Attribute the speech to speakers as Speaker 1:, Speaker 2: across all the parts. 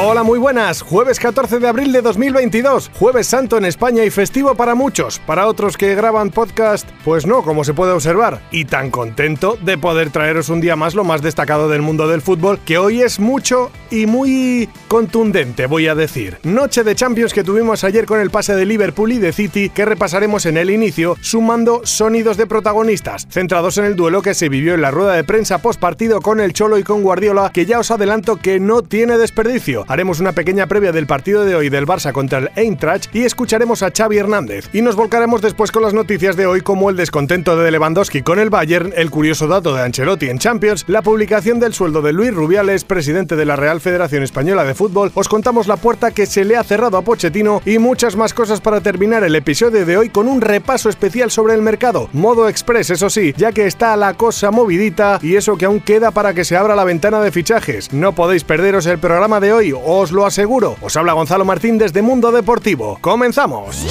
Speaker 1: Hola, muy buenas. Jueves 14 de abril de 2022. Jueves Santo en España y festivo para muchos. Para otros que graban podcast, pues no, como se puede observar. Y tan contento de poder traeros un día más lo más destacado del mundo del fútbol, que hoy es mucho y muy contundente, voy a decir. Noche de Champions que tuvimos ayer con el pase de Liverpool y de City, que repasaremos en el inicio, sumando sonidos de protagonistas, centrados en el duelo que se vivió en la rueda de prensa post partido con el Cholo y con Guardiola, que ya os adelanto que no tiene desperdicio haremos una pequeña previa del partido de hoy del Barça contra el Eintracht y escucharemos a Xavi Hernández. Y nos volcaremos después con las noticias de hoy como el descontento de Lewandowski con el Bayern, el curioso dato de Ancelotti en Champions, la publicación del sueldo de Luis Rubiales, presidente de la Real Federación Española de Fútbol, os contamos la puerta que se le ha cerrado a Pochettino y muchas más cosas para terminar el episodio de hoy con un repaso especial sobre el mercado, modo express eso sí, ya que está la cosa movidita y eso que aún queda para que se abra la ventana de fichajes. No podéis perderos el programa de hoy os lo aseguro. Os habla Gonzalo Martín desde Mundo Deportivo. ¡Comenzamos!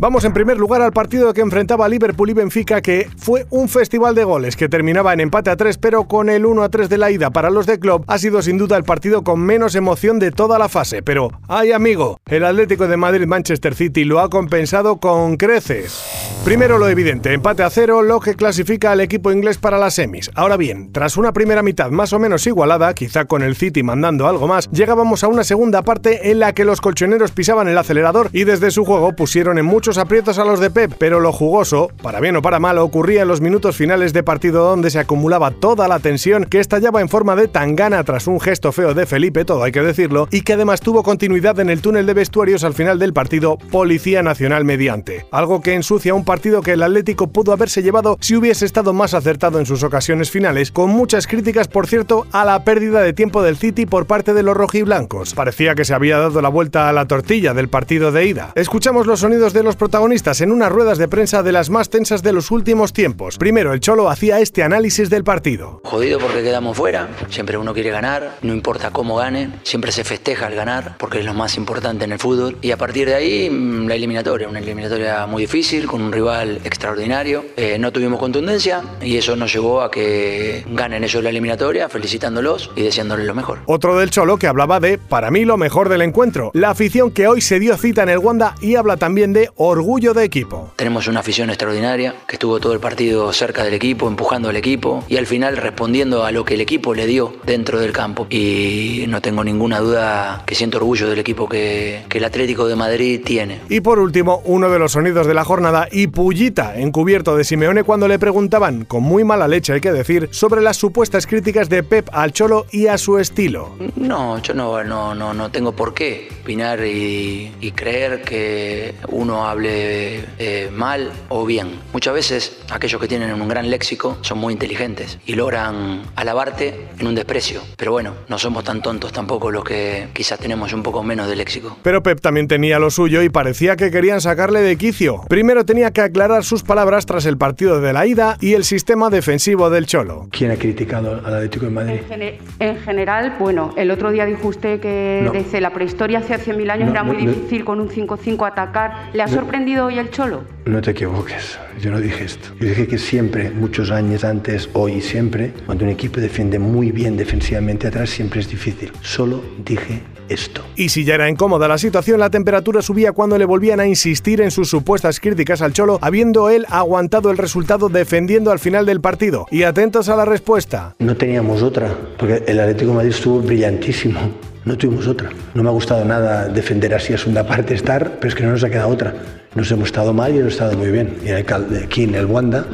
Speaker 1: Vamos en primer lugar al partido que enfrentaba Liverpool y Benfica, que fue un festival de goles que terminaba en empate a 3, pero con el 1 a 3 de la ida para los de club ha sido sin duda el partido con menos emoción de toda la fase. Pero, ay amigo, el Atlético de Madrid-Manchester City lo ha compensado con creces. Primero lo evidente, empate a cero, lo que clasifica al equipo inglés para las semis. Ahora bien, tras una primera mitad más o menos igualada, quizá con el City mandando algo más, llegábamos a una segunda parte en la que los colchoneros pisaban el acelerador y desde su juego pusieron en muchos aprietos a los de Pep, pero lo jugoso, para bien o para mal, ocurría en los minutos finales de partido donde se acumulaba toda la tensión que estallaba en forma de tangana tras un gesto feo de Felipe, todo hay que decirlo, y que además tuvo continuidad en el túnel de vestuarios al final del partido Policía Nacional mediante, algo que ensucia un partido que el Atlético pudo haberse llevado si hubiese estado más acertado en sus ocasiones finales, con muchas críticas, por cierto, a la pérdida de tiempo del City por parte de los rojiblancos. Parecía que se había dado la vuelta a la tortilla del partido de ida. Escuchamos los sonidos de los protagonistas en unas ruedas de prensa de las más tensas de los últimos tiempos. Primero, el Cholo hacía este análisis del partido.
Speaker 2: Jodido porque quedamos fuera, siempre uno quiere ganar, no importa cómo gane, siempre se festeja al ganar porque es lo más importante en el fútbol. Y a partir de ahí, mm, la eliminatoria, una eliminatoria muy difícil, con un rival extraordinario. Eh, no tuvimos contundencia y eso nos llevó a que ganen ellos la eliminatoria, felicitándolos y deseándoles lo mejor.
Speaker 1: Otro del Cholo que hablaba de, para mí, lo mejor del encuentro, la afición que hoy se dio cita en el Wanda y habla también de orgullo de equipo.
Speaker 2: Tenemos una afición extraordinaria que estuvo todo el partido cerca del equipo, empujando al equipo y al final respondiendo a lo que el equipo le dio dentro del campo. Y no tengo ninguna duda que siento orgullo del equipo que, que el Atlético de Madrid tiene.
Speaker 1: Y por último, uno de los sonidos de la jornada y pullita encubierto de Simeone cuando le preguntaban, con muy mala leche hay que decir, sobre las supuestas críticas de Pep al Cholo y a su estilo.
Speaker 2: No, yo no, no, no, no tengo por qué opinar y, y creer que uno hable eh, mal o bien. Muchas veces aquellos que tienen un gran léxico son muy inteligentes y logran alabarte en un desprecio. Pero bueno, no somos tan tontos tampoco los que quizás tenemos un poco menos de léxico.
Speaker 1: Pero Pep también tenía lo suyo y parecía que querían sacarle de quicio. Primero tenía que aclarar sus palabras tras el partido de la ida y el sistema defensivo del Cholo.
Speaker 3: ¿Quién ha criticado al Atlético de Madrid?
Speaker 4: En, gene- en general, bueno, el otro día dijo usted que
Speaker 3: No.
Speaker 4: desde la prehistoria hace 100.000 años
Speaker 3: No,
Speaker 4: era muy
Speaker 3: no, no.
Speaker 4: difícil con un 5-5 atacar. ¿Le ha sorprendido hoy el Cholo?
Speaker 3: No te equivoques, yo no dije esto. Yo dije que siempre, muchos años antes, hoy y siempre, cuando un equipo defiende muy bien defensivamente atrás, siempre es difícil. Solo dije esto.
Speaker 1: Y si ya era incómoda la situación, la temperatura subía cuando le volvían a insistir en sus supuestas críticas al Cholo, habiendo él aguantado el resultado defendiendo al final del partido. Y atentos a la respuesta.
Speaker 3: No teníamos otra, porque el Atlético de Madrid estuvo brillantísimo. No tuvimos otra. No me ha gustado nada defender así a segunda parte, estar, pero es que no nos ha quedado otra. Nos hemos estado mal y hemos estado muy bien. Y aquí en el Wanda,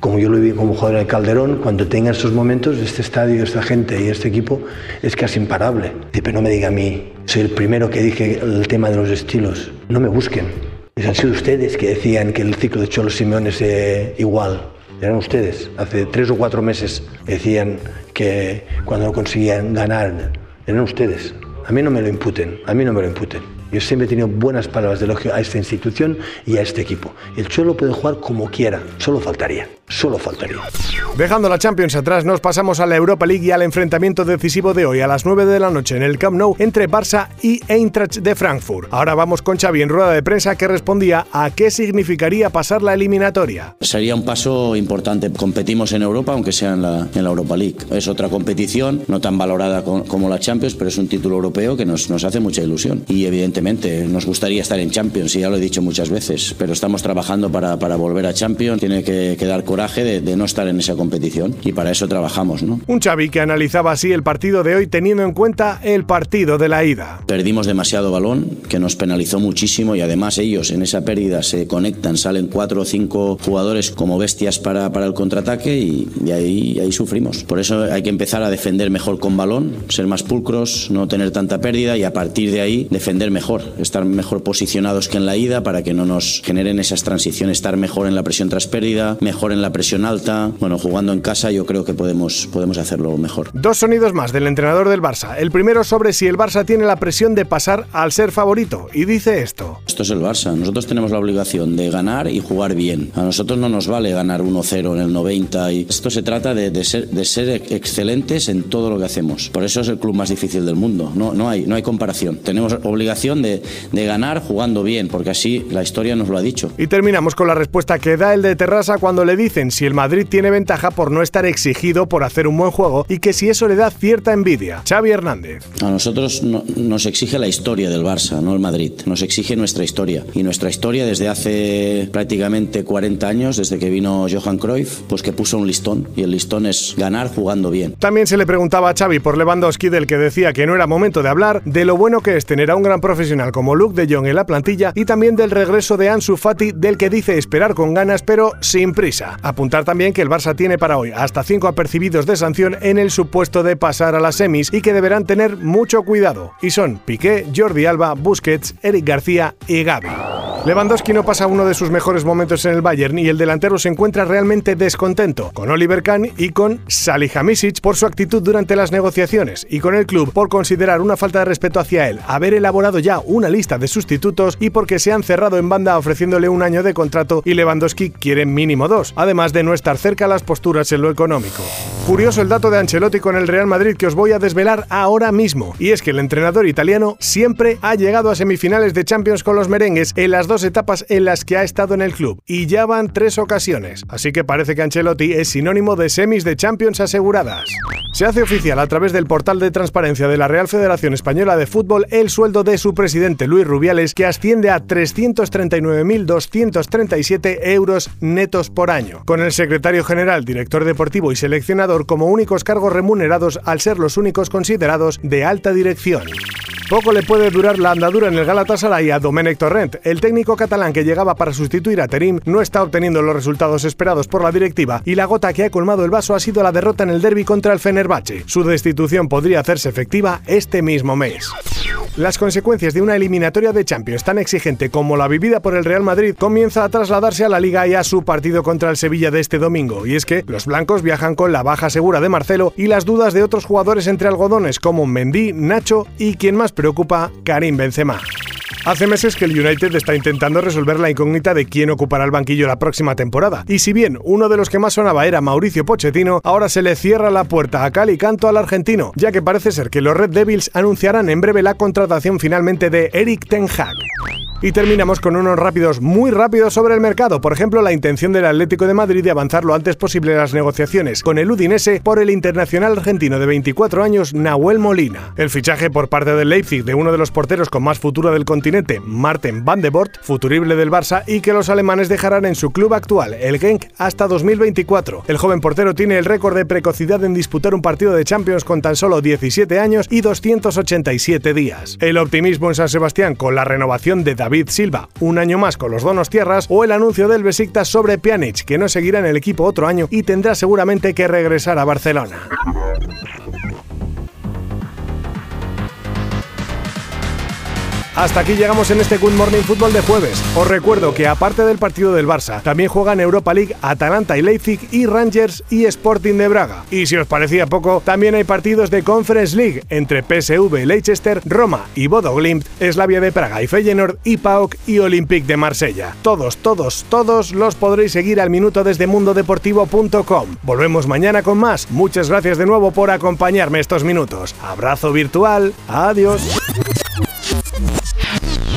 Speaker 3: como yo lo vi como jugador el Calderón, cuando tenga estos momentos, este estadio, esta gente y este equipo es casi imparable. Pero no me diga a mí, soy el primero que dije el tema de los estilos. No me busquen. Les han sido ustedes que decían que el ciclo de Cholo Simeone es eh, igual. Eran ustedes. Hace tres o cuatro meses decían que cuando no conseguían ganar, eran ustedes. A mí no me lo imputen, a mí no me lo imputen. Yo siempre he tenido buenas palabras de elogio a esta institución y a este equipo. El Cholo puede jugar como quiera, solo faltaría. Solo faltaría.
Speaker 1: Dejando la Champions atrás, nos pasamos a la Europa League y al enfrentamiento decisivo de hoy a las 9 de la noche en el Camp Nou entre Barça y Eintracht de Frankfurt. Ahora vamos con Xavi en rueda de prensa que respondía a qué significaría pasar la eliminatoria.
Speaker 5: Sería un paso importante. Competimos en Europa, aunque sea en la, en la Europa League. Es otra competición, no tan valorada como la Champions, pero es un título europeo que nos, nos hace mucha ilusión. Y evidentemente nos gustaría estar en Champions, y ya lo he dicho muchas veces, pero estamos trabajando para, para volver a Champions. Tiene que, que dar coraje de, de, no estar en esa competición y para eso trabajamos. ¿no?
Speaker 1: Un Xavi que analizaba así el partido de hoy teniendo en cuenta el partido de la ida.
Speaker 5: Perdimos demasiado balón, que nos penalizó muchísimo y además ellos en esa pérdida se conectan, salen cuatro o cinco jugadores como bestias para, para el contraataque y, y ahí, ahí sufrimos. Por eso hay que empezar a defender mejor con balón, ser más pulcros, no tener tanta pérdida y a partir de ahí defender mejor, estar mejor posicionados que en la ida para que no nos generen esas transiciones, estar mejor en la presión tras pérdida, mejor en la presión alta. Bueno, jugando en casa yo creo que podemos, podemos hacerlo mejor.
Speaker 1: Dos sonidos más del entrenador del Barça. El primero sobre si el Barça tiene la presión de pasar al ser favorito. Y dice esto.
Speaker 5: Esto es el Barça. Nosotros tenemos la obligación de ganar y jugar bien. A nosotros no nos vale ganar 1-0 en el 90. Y esto se trata de, de, ser, de ser excelentes en todo lo que hacemos. Por eso es el club más difícil del mundo. No, no, hay, no hay comparación. Tenemos obligación de, de ganar jugando bien, porque así la historia nos lo ha dicho.
Speaker 1: Y terminamos con la respuesta que da el de Terrassa cuando le dicen si el Madrid tiene ventaja por no estar exigido por hacer un buen juego y que si eso le da cierta envidia. Xavi Hernández.
Speaker 5: A nosotros no, nos exige la historia del Barça, no el Madrid. Nos exige nuestra historia. Y nuestra historia desde hace prácticamente 40 años, desde que vino Johan Cruyff, pues que puso un listón. Y el listón es ganar jugando bien.
Speaker 1: También se le preguntaba a Xavi por Lewandowski del que decía que no era momento de hablar, de lo bueno que es tener a un gran profesional como Luke de Jong en la plantilla y también del regreso de Ansu Fati del que dice esperar con ganas pero sin prisa. Apuntar también que el Barça tiene para hoy hasta 5 apercibidos de sanción en el supuesto de pasar a las semis y que deberán tener mucho cuidado. Y son Piqué, Jordi Alba, Busquets, Eric García y Gaby. Lewandowski no pasa uno de sus mejores momentos en el Bayern y el delantero se encuentra realmente descontento con Oliver Kahn y con Salihamidzic por su actitud durante las negociaciones y con el club por considerar una falta de respeto hacia él haber elaborado ya una lista de sustitutos y porque se han cerrado en banda ofreciéndole un año de contrato y Lewandowski quiere mínimo dos, además de no estar cerca las posturas en lo económico. Curioso el dato de Ancelotti con el Real Madrid que os voy a desvelar ahora mismo, y es que el entrenador italiano siempre ha llegado a semifinales de Champions con los merengues en las dos etapas en las que ha estado en el club, y ya van tres ocasiones, así que parece que Ancelotti es sinónimo de semis de Champions aseguradas. Se hace oficial a través del portal de transparencia de la Real Federación Española de Fútbol el sueldo de su presidente Luis Rubiales, que asciende a 339.237 euros netos por año, con el secretario general, director deportivo y seleccionador como únicos cargos remunerados al ser los únicos considerados de alta dirección. Poco le puede durar la andadura en el Galatasaray a Domenech Torrent. El técnico catalán que llegaba para sustituir a Terim no está obteniendo los resultados esperados por la directiva y la gota que ha colmado el vaso ha sido la derrota en el derby contra el Fenerbahce. Su destitución podría hacerse efectiva este mismo mes. Las consecuencias de una eliminatoria de Champions tan exigente como la vivida por el Real Madrid comienza a trasladarse a la Liga y a su partido contra el Sevilla de este domingo, y es que los blancos viajan con la baja segura de Marcelo y las dudas de otros jugadores entre algodones como Mendy, Nacho y quien más preocupa, Karim Benzema. Hace meses que el United está intentando resolver la incógnita de quién ocupará el banquillo la próxima temporada. Y si bien uno de los que más sonaba era Mauricio Pochettino, ahora se le cierra la puerta a Cali Canto al argentino, ya que parece ser que los Red Devils anunciarán en breve la contratación finalmente de Eric Ten Hag. Y terminamos con unos rápidos, muy rápidos sobre el mercado. Por ejemplo, la intención del Atlético de Madrid de avanzar lo antes posible las negociaciones con el Udinese por el internacional argentino de 24 años, Nahuel Molina. El fichaje por parte del Leipzig de uno de los porteros con más futuro del continente, Marten van de Bort, futurible del Barça, y que los alemanes dejarán en su club actual, el Genk, hasta 2024. El joven portero tiene el récord de precocidad en disputar un partido de Champions con tan solo 17 años y 287 días. El optimismo en San Sebastián con la renovación de David Silva, un año más con los donos tierras, o el anuncio del Besiktas sobre Pjanic, que no seguirá en el equipo otro año y tendrá seguramente que regresar a Barcelona. Hasta aquí llegamos en este Good Morning Football de jueves. Os recuerdo que aparte del partido del Barça, también juegan Europa League Atalanta y Leipzig y Rangers y Sporting de Braga. Y si os parecía poco, también hay partidos de Conference League entre PSV Leicester, Roma y Bodo Glimt, Slavia de Praga y Feyenoord y PAOK y Olympique de Marsella. Todos, todos, todos los podréis seguir al minuto desde mundodeportivo.com. Volvemos mañana con más. Muchas gracias de nuevo por acompañarme estos minutos. Abrazo virtual. Adiós.